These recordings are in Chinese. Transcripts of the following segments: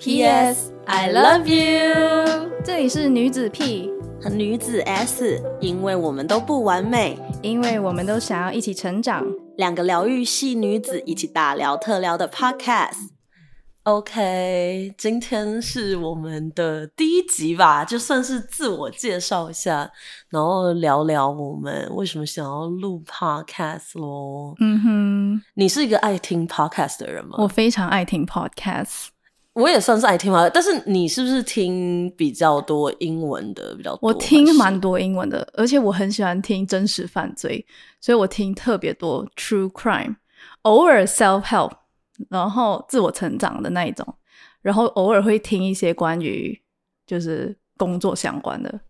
P.S. I love you。这里是女子 P 和女子 S，因为我们都不完美，因为我们都想要一起成长，两个疗愈系女子一起大聊特聊的 Podcast。OK，今天是我们的第一集吧，就算是自我介绍一下，然后聊聊我们为什么想要录 Podcast 咯。嗯哼，你是一个爱听 Podcast 的人吗？我非常爱听 Podcast。我也算是爱听吧，但是你是不是听比较多英文的比较多？我听蛮多英文的，而且我很喜欢听真实犯罪，所以我听特别多 True Crime，偶尔 Self Help，然后自我成长的那一种，然后偶尔会听一些关于就是工作相关的。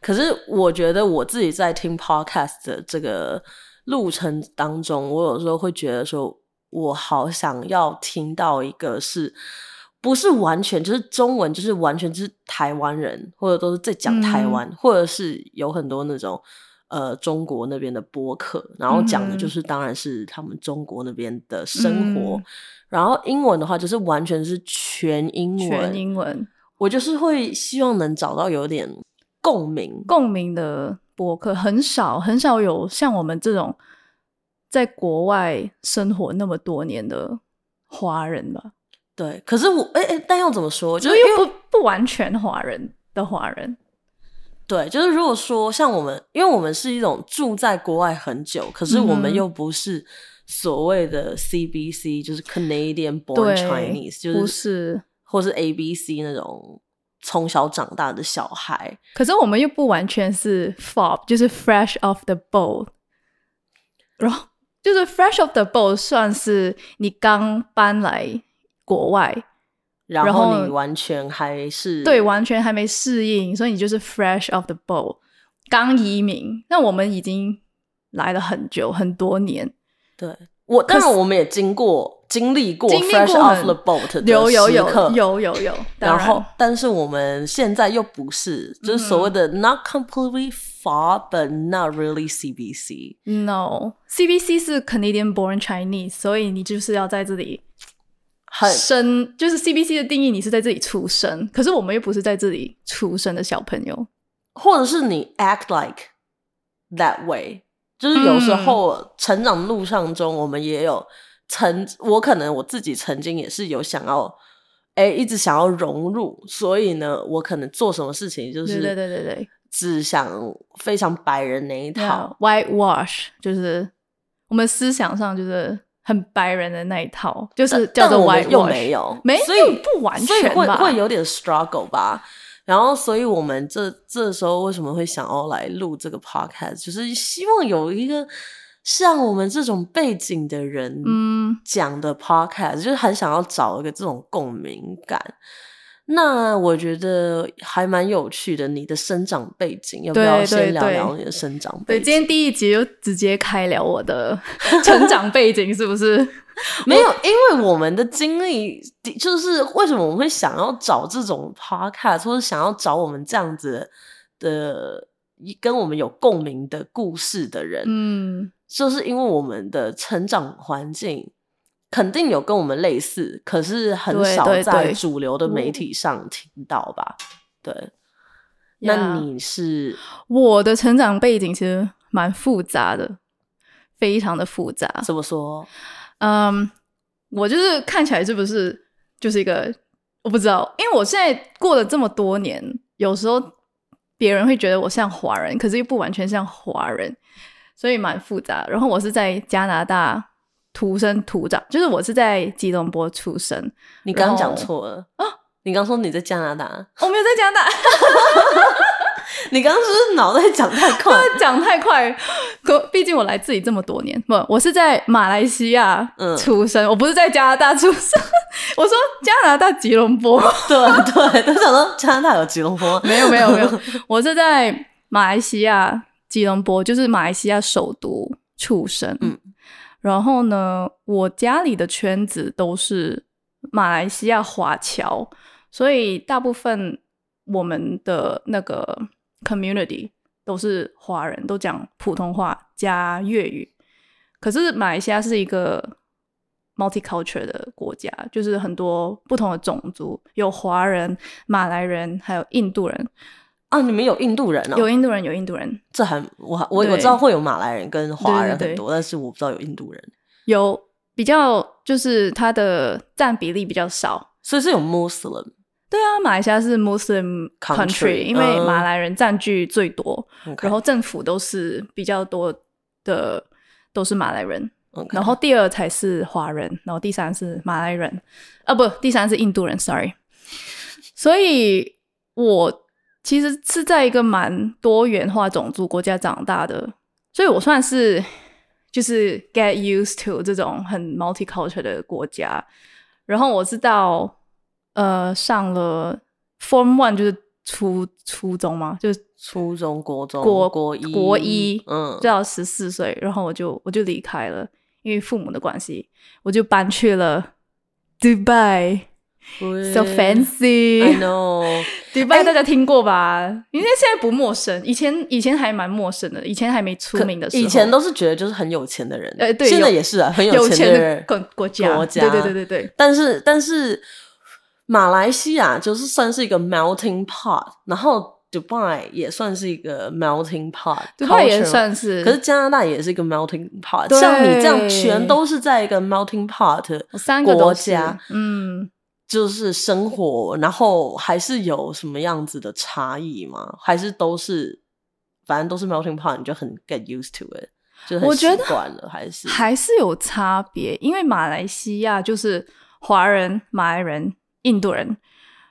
可是我觉得我自己在听 Podcast 的这个路程当中，我有时候会觉得说，我好想要听到一个是。不是完全就是中文，就是完全就是台湾人，或者都是在讲台湾，或者是有很多那种呃中国那边的播客，然后讲的就是当然是他们中国那边的生活。然后英文的话，就是完全是全英文，全英文。我就是会希望能找到有点共鸣、共鸣的播客，很少很少有像我们这种在国外生活那么多年的华人吧。对，可是我哎哎，但要怎么说？就是又不不完全华人的华人。对，就是如果说像我们，因为我们是一种住在国外很久，可是我们又不是所谓的 CBC，就是 Canadian Born Chinese，就是不是，或是 ABC 那种从小长大的小孩。可是我们又不完全是 FOB，就是 Fresh off the boat，然后就是 Fresh off the boat 算是你刚搬来。国外，然后你完全还是对，完全还没适应，所以你就是 fresh off the boat，刚移民。那我们已经来了很久，很多年。对我，当然我们也经过经历过 fresh off the boat 有有有有有有。然后，但是我们现在又不是，就是所谓的 not completely far，but not really CBC。No，CBC 是 Canadian born Chinese，所以你就是要在这里。生就是 CBC 的定义，你是在这里出生，可是我们又不是在这里出生的小朋友，或者是你 act like that way，就是有时候成长路上中，我们也有曾，我可能我自己曾经也是有想要，哎，一直想要融入，所以呢，我可能做什么事情就是对对对对，只想非常白人那一套，white wash，就是我们思想上就是。很白人的那一套，就是叫做 white，又没有，没，所以不完全，所以会会有点 struggle 吧。然后，所以我们这这时候为什么会想要来录这个 podcast，就是希望有一个像我们这种背景的人，嗯，讲的 podcast，就是很想要找一个这种共鸣感。那我觉得还蛮有趣的，你的生长背景要不要先聊聊你的生长背景？对，今天第一集就直接开聊我的 成长背景，是不是？没有，因为我们的经历，就是为什么我们会想要找这种 podcast，或者想要找我们这样子的跟我们有共鸣的故事的人，嗯，就是因为我们的成长环境。肯定有跟我们类似，可是很少在主流的媒体上听到吧？对，那你是我的成长背景其实蛮复杂的，非常的复杂。怎么说？嗯，我就是看起来是不是就是一个我不知道，因为我现在过了这么多年，有时候别人会觉得我像华人，可是又不完全像华人，所以蛮复杂。然后我是在加拿大。土生土长，就是我是在吉隆坡出生。你刚刚讲错了啊！你刚说你在加拿大，我没有在加拿大。你刚刚是不是脑袋讲太快？讲太快，可毕竟我来自己这么多年，不，我是在马来西亚出生，我不是在加拿大出生。我说加拿大吉隆坡，对对，都想说加拿大有吉隆坡，没有没有没有，我是在马来西亚吉隆坡，就是马来西亚首都出生。嗯。然后呢，我家里的圈子都是马来西亚华侨，所以大部分我们的那个 community 都是华人，都讲普通话加粤语。可是马来西亚是一个 multicultural 的国家，就是很多不同的种族，有华人、马来人，还有印度人。啊，你们有印度人哦？有印度人，有印度人。这还我我我知道会有马来人跟华人很多，但是我不知道有印度人。有比较，就是它的占比例比较少，所以是有 Muslim。对啊，马来西亚是 Muslim country，因为马来人占据最多，然后政府都是比较多的都是马来人，然后第二才是华人，然后第三是马来人，啊不，第三是印度人，sorry。所以我其实是在一个蛮多元化种族国家长大的，所以我算是 就是 get used to 这种很 multicultural 的国家，然后我是到。呃，上了 Form One 就是初初中嘛，就是初中、国中、国国一、国一，嗯，就要十四岁，然后我就我就离开了，因为父母的关系，我就搬去了 Dubai，so fancy，I know，Dubai 大家听过吧？应该现在不陌生，以前以前还蛮陌生的，以前还没出名的时候，以前都是觉得就是很有钱的人，呃，对，现在也是啊，很有钱的国国家，国家，对对对对对，但是但是。马来西亚就是算是一个 melting pot，然后 Dubai 也算是一个 melting pot，Dubai 也算是，可是加拿大也是一个 melting pot。像你这样，全都是在一个 melting pot 三个国家，嗯，就是生活，然后还是有什么样子的差异吗？还是都是，反正都是 melting pot，你就很 get used to it，就很习惯了，还是还是有差别，因为马来西亚就是华人、马来人。印度人，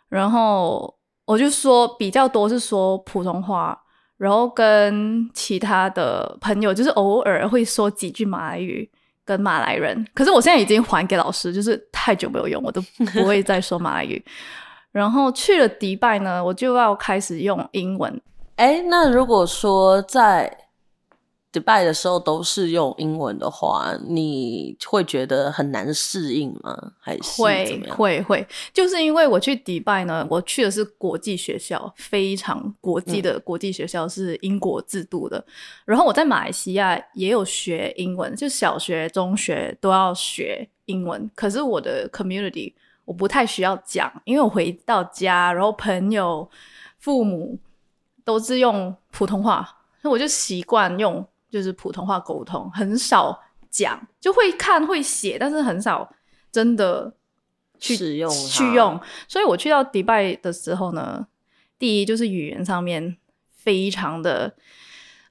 然后我就说比较多是说普通话，然后跟其他的朋友就是偶尔会说几句马来语跟马来人。可是我现在已经还给老师，就是太久没有用，我都不会再说马来语。然后去了迪拜呢，我就要开始用英文。哎，那如果说在迪拜的时候都是用英文的话，你会觉得很难适应吗？还是会会会？就是因为我去迪拜呢，我去的是国际学校，非常国际的国际学校，是英国制度的。然后我在马来西亚也有学英文，就小学、中学都要学英文。可是我的 community 我不太需要讲，因为我回到家，然后朋友、父母都是用普通话，那我就习惯用。就是普通话沟通，很少讲，就会看会写，但是很少真的去使用去用。所以我去到迪拜的时候呢，第一就是语言上面非常的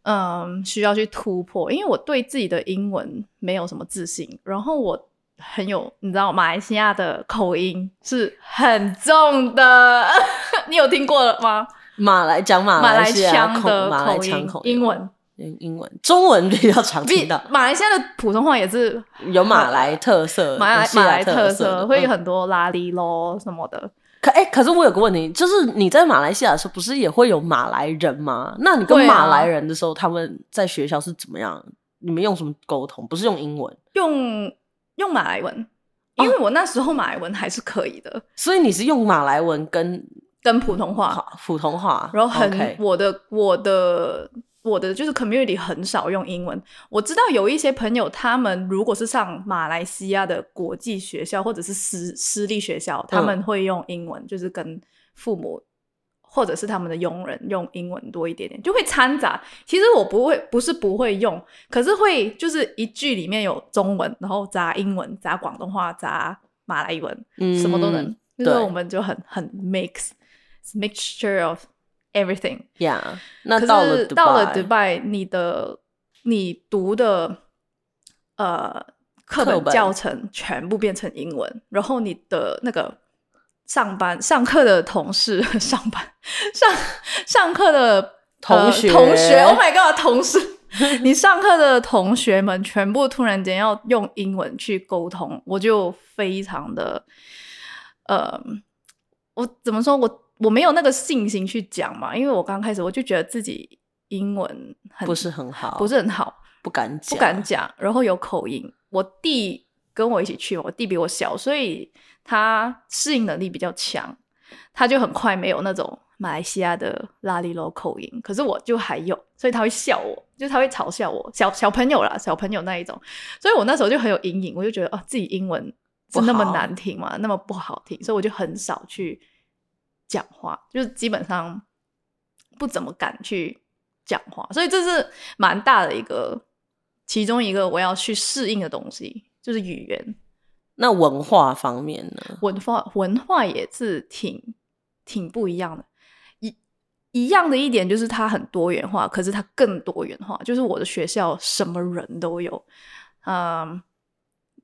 嗯需要去突破，因为我对自己的英文没有什么自信，然后我很有你知道马来西亚的口音是很重的，你有听过吗？马来讲马来腔的口音，英文。英英文、中文比较常听到。马来西亚的普通话也是有马来特色，马来马来特色会有很多拉力咯什么的。可哎，可是我有个问题，就是你在马来西亚的时候，不是也会有马来人吗？那你跟马来人的时候，他们在学校是怎么样？你们用什么沟通？不是用英文，用用马来文，因为我那时候马来文还是可以的。所以你是用马来文跟跟普通话，普通话，然后很我的我的。我的就是 community 很少用英文。我知道有一些朋友，他们如果是上马来西亚的国际学校或者是私私立学校，他们会用英文，就是跟父母或者是他们的佣人用英文多一点点，就会掺杂。其实我不会，不是不会用，可是会就是一句里面有中文，然后杂英文、杂广东话、杂马来文，嗯什么都能。所以我们就很很 mix mixture of。Everything，yeah。那到了到了迪拜，你的你读的呃课本教程全部变成英文，然后你的那个上班上课的同事 上班上上课的同学同学，Oh my God，同事，你上课的同学们全部突然间要用英文去沟通，我就非常的呃，我怎么说我。我没有那个信心去讲嘛，因为我刚开始我就觉得自己英文不是很好，不是很好，不敢讲不敢讲，然后有口音。我弟跟我一起去，我弟比我小，所以他适应能力比较强。他就很快没有那种马来西亚的拉里罗口音，可是我就还有，所以他会笑我，就他会嘲笑我，小小朋友啦，小朋友那一种，所以我那时候就很有阴影，我就觉得哦，自己英文是那么难听嘛，那么不好听，所以我就很少去讲话，就是基本上不怎么敢去讲话，所以这是蛮大的一个，其中一个我要去适应的东西，就是语言。那文化方面呢？文化文化也是挺挺不一样的。一一样的一点就是它很多元化，可是它更多元化。就是我的学校什么人都有，嗯，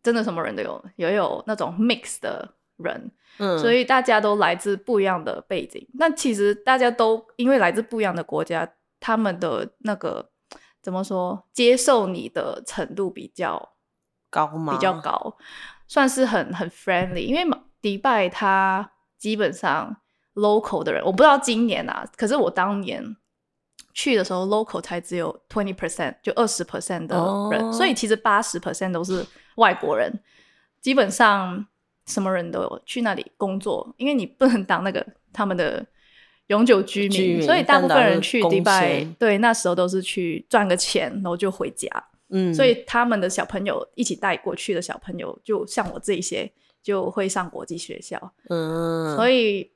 真的什么人都有，也有那种 mix 的人，嗯，所以大家都来自不一样的背景。那其实大家都因为来自不一样的国家，他们的那个怎么说，接受你的程度比较高吗？比较高。算是很很 friendly，因为迪拜它基本上 local 的人，我不知道今年啊，可是我当年去的时候，local 才只有 twenty percent，就二十 percent 的人，所以其实八十 percent 都是外国人，基本上什么人都有去那里工作，因为你不能当那个他们的永久居民，所以大部分人去迪拜，对，那时候都是去赚个钱，然后就回家。嗯，所以他们的小朋友一起带过去的小朋友，就像我这些，就会上国际学校。嗯，所以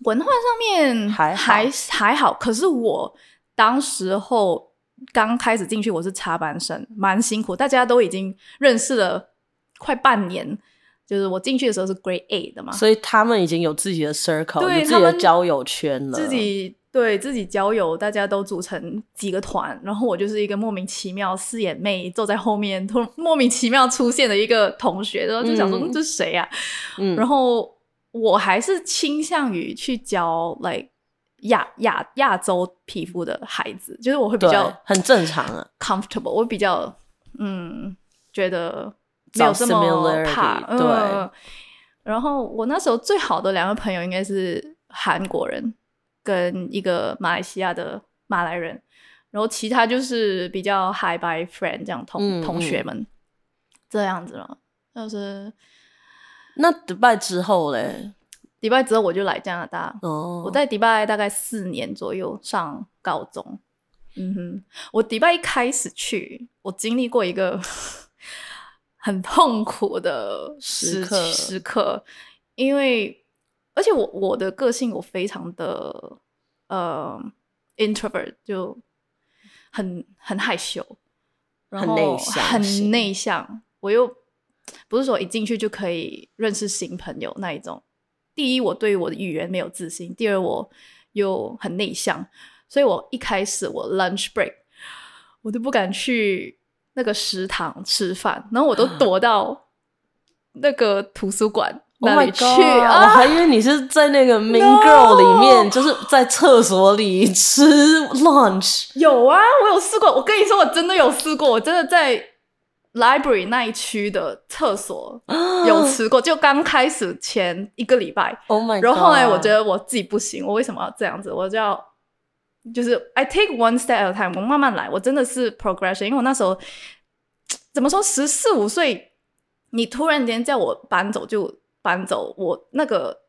文化上面还还还好。可是我当时候刚开始进去，我是插班生，蛮辛苦。大家都已经认识了快半年，就是我进去的时候是 Grade A 的嘛，所以他们已经有自己的 circle，有自己的交友圈了，自己。对自己交友，大家都组成几个团，然后我就是一个莫名其妙四眼妹，坐在后面突莫名其妙出现的一个同学，然后就想说这是谁啊？嗯，然后我还是倾向于去教来亚亚亚洲皮肤的孩子，就是我会比较很正常啊，comfortable，我比较嗯觉得没有这么怕，对。然后我那时候最好的两个朋友应该是韩国人。跟一个马来西亚的马来人，然后其他就是比较 high by friend 这样同同学们这样子了。就是那迪拜之后嘞，迪拜之后我就来加拿大。哦，我在迪拜大概四年左右上高中。嗯哼，我迪拜一开始去，我经历过一个很痛苦的时刻时刻，因为。而且我我的个性我非常的呃 introvert 就很很害羞，然后很内向。我又不是说一进去就可以认识新朋友那一种。第一，我对我的语言没有自信；第二，我又很内向，所以我一开始我 lunch break 我都不敢去那个食堂吃饭，然后我都躲到那个图书馆。那里去啊？我还以为你是在那个 Mean Girl 里面，就是在厕所里吃 lunch。有啊，我有试过。我跟你说，我真的有试过。我真的在 library 那一区的厕所 有吃过。就刚开始前一个礼拜，Oh my！然后后来我觉得我自己不行，我为什么要这样子？我就要就是 I take one step at a time，我慢慢来。我真的是 progression，因为我那时候 怎么说，十四五岁，你突然间叫我搬走就。搬走，我那个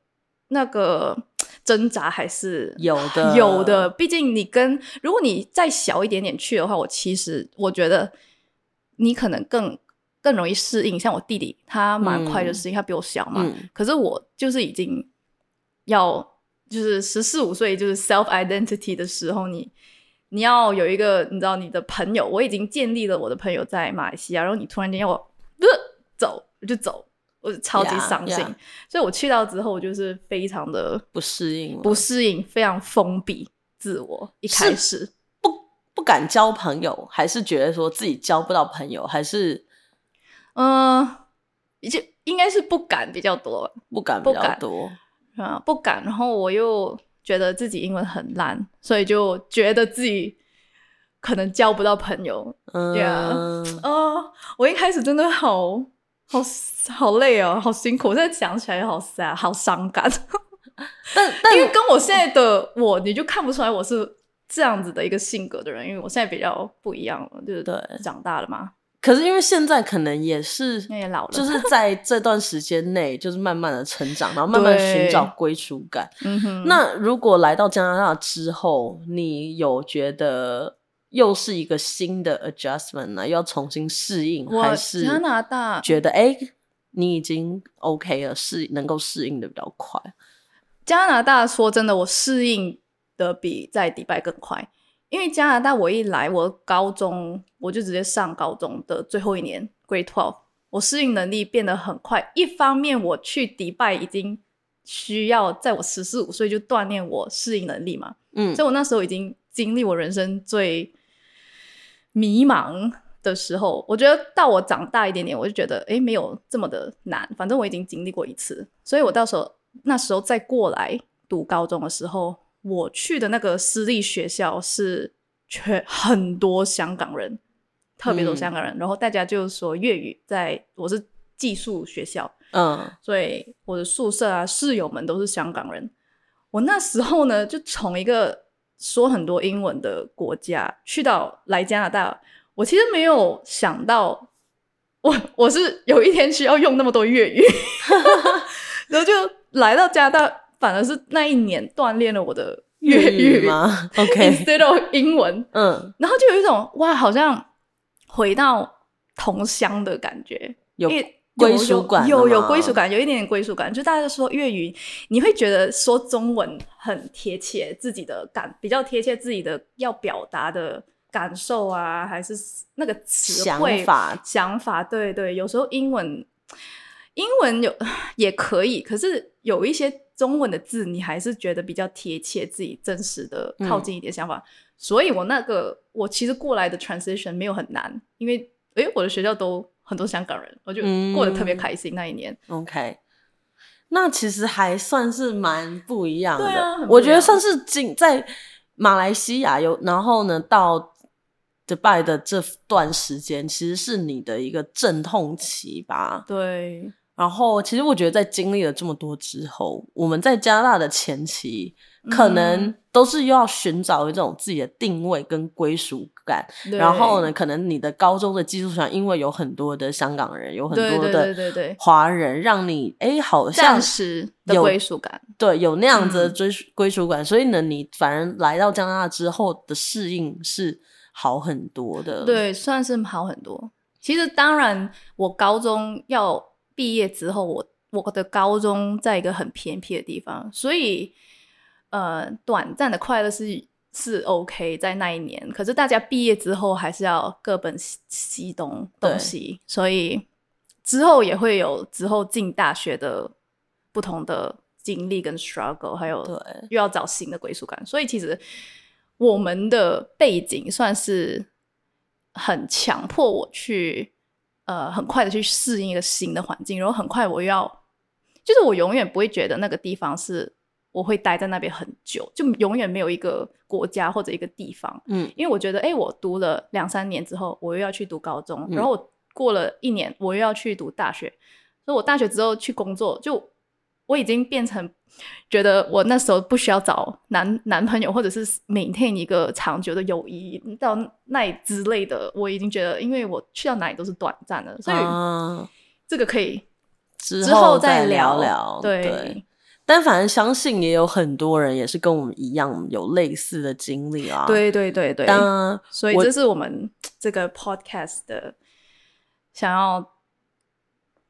那个 挣扎还是有的，有的。毕竟你跟如果你再小一点点去的话，我其实我觉得你可能更更容易适应。像我弟弟，他蛮快就适应，他比我小嘛。可是我就是已经要就是十四五岁，就是 self identity 的时候，你你要有一个你知道你的朋友，我已经建立了我的朋友在马来西亚，然后你突然间要我呃走，我就走。我超级伤心，所以我去到之后，我就是非常的不适应，不适应，非常封闭自我。一开始不不敢交朋友，还是觉得说自己交不到朋友，还是嗯，就应该是不敢比较多，不敢比较多啊，不敢。然后我又觉得自己英文很烂，所以就觉得自己可能交不到朋友。嗯，啊，我一开始真的好。好好累哦，好辛苦！现在想起来好 sad，好伤感。但但因为跟我现在的我，你就看不出来我是这样子的一个性格的人，因为我现在比较不一样了，就是对长大了嘛。可是因为现在可能也是也老了，就是在这段时间内，就是慢慢的成长，然后慢慢寻找归属感。嗯哼，那如果来到加拿大之后，你有觉得又是一个新的 adjustment 呢？要重新适应，还是加拿大觉得哎，你已经 OK 了，适能够适应的比较快？加拿大说真的，我适应的比在迪拜更快。因为加拿大，我一来，我高中我就直接上高中的最后一年，Grade Twelve，我适应能力变得很快。一方面，我去迪拜已经需要在我十四五岁就锻炼我适应能力嘛，嗯，所以我那时候已经经历我人生最迷茫的时候。我觉得到我长大一点点，我就觉得哎，没有这么的难，反正我已经经历过一次，所以我到时候那时候再过来读高中的时候。我去的那个私立学校是全 很多香港人，特别多香港人，然后大家就说粤语。在我是寄宿学校，嗯，所以我的宿舍啊室友们都是香港人。我那时候呢，就从一个说很多英文的国家去到来加拿大，我其实没有想到，我我是有一天需要用那么多粤语，然后就来到加拿大。反而是那一年锻炼了我的粤语吗？OK，instead of 英文，嗯，然后就有一种哇，好像回到同乡的感觉，有归属感，有有归属感，有一点点归属感。就大家说粤语，你会觉得说中文很贴切自己的感，比较贴切自己的要表达的感受啊，还是那个词汇法想法？对对，有时候英文英文有 也可以，可是有一些。中文的字，你还是觉得比较贴切自己真实的、靠近一点想法。所以我那个我其实过来的 transition 没有很难，因为诶我的学校都很多香港人，我就过得特别开心那一年。OK，那其实还算是蛮不一样的。对啊，我觉得算是仅在马来西亚有，然后呢到 Dubai 的这段时间，其实是你的一个阵痛期吧？对。然后，其实我觉得，在经历了这么多之后，我们在加拿大的前期，可能都是要寻找一种自己的定位跟归属感。然后呢，可能你的高中的基础上，因为有很多的香港人，有很多的华人，让你哎，好像暂时的归属感，对，有那样子的追归属感。所以呢，你反而来到加拿大之后的适应是好很多的。对，算是好很多。其实，当然，我高中要。毕业之后，我我的高中在一个很偏僻的地方，所以呃，短暂的快乐是是 OK 在那一年。可是大家毕业之后还是要各奔西东东西，所以之后也会有之后进大学的不同的经历跟 struggle，还有又要找新的归属感。所以其实我们的背景算是很强迫我去。呃，很快的去适应一个新的环境，然后很快我又要，就是我永远不会觉得那个地方是我会待在那边很久，就永远没有一个国家或者一个地方，嗯，因为我觉得，哎，我读了两三年之后，我又要去读高中，然后我过了一年，我又要去读大学，所以我大学之后去工作就。我已经变成觉得我那时候不需要找男男朋友，或者是 maintain 一个长久的友谊到那之类的。我已经觉得，因为我去到哪里都是短暂的，所以这个可以之后再聊聊。对，但反正相信也有很多人也是跟我们一样有类似的经历啊。对对对对，所以这是我们这个 podcast 的想要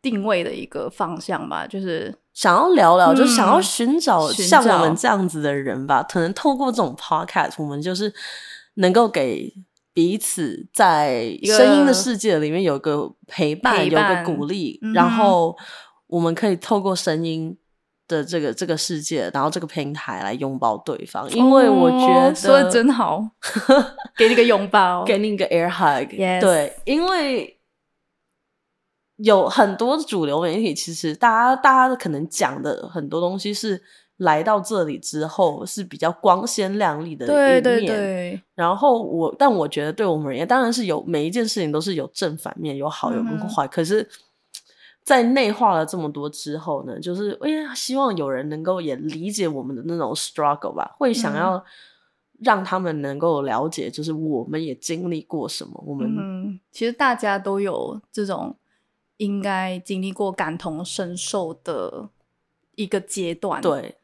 定位的一个方向吧，就是。想要聊聊，就想要寻找像我们这样子的人吧。可能透过这种 podcast，我们就是能够给彼此在声音的世界里面有个陪伴，有个鼓励。然后我们可以透过声音的这个这个世界，然后这个平台来拥抱对方。因为我觉得说的真好，给你个拥抱，给你一个 air hug。对，因为。有很多主流媒体，其实大家大家可能讲的很多东西是来到这里之后是比较光鲜亮丽的一面。对然后我，但我觉得对我们而言，当然是有每一件事情都是有正反面，有好有坏。可是，在内化了这么多之后呢，就是哎呀，希望有人能够也理解我们的那种 struggle 吧，会想要让他们能够了解，就是我们也经历过什么。我们嗯，其实大家都有这种应该经历过感同身受的一个阶段，。对，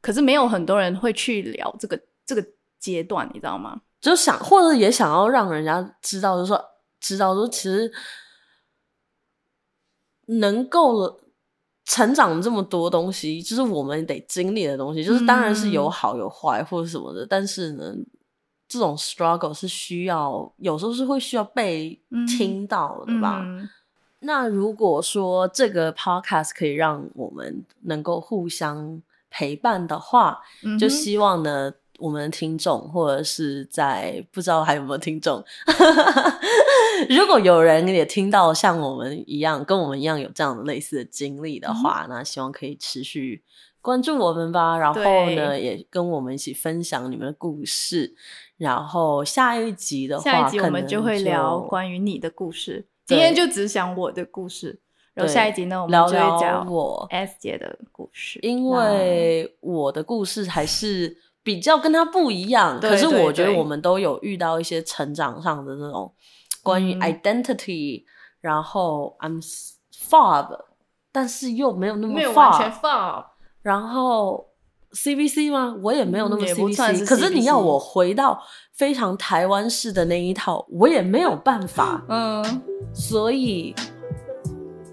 可是没有很多人会去聊这个这个阶段，你知道吗？就想或者也想要让人家知道，就是说知道说，其实能够成长这么多东西，就是我们得经历的东西，就是当然是有嗯好有坏或者什么的，但是呢。这种 struggle 是需要，有时候是会需要被嗯听到的吧？嗯那如果说这个 podcast 可以让我们能够互相陪伴的话，就嗯就希望呢，我们的听众或者是在不知道还有没有听众，如果有人也听到像我们一样，跟我们一样有这样的类似的经历嗯的话，那希望可以持续关注我们吧。然后呢，也跟我们一起分享你们的故事。然后下一集的话，下一集我们就会聊关于你的故事。对今天就只讲我的故事，然后下一集呢，我们聊就会聊讲我 S 姐的故事。因为我的故事还是比较跟她不一样，可是我觉得我们都有遇到一些成长上的那种关于嗯。identity，、然后 I'm fob，但是又没有那么没有完全 fob，放，然后 CVC 吗？我也没有那么 CVC，可是你要我回到非常台湾式的那一套，我也没有办法，嗯，所以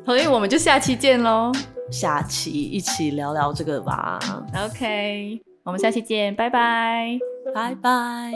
所以我们就下期见喽。下期一起聊聊这个吧，OK，我们下期见，拜拜。拜拜。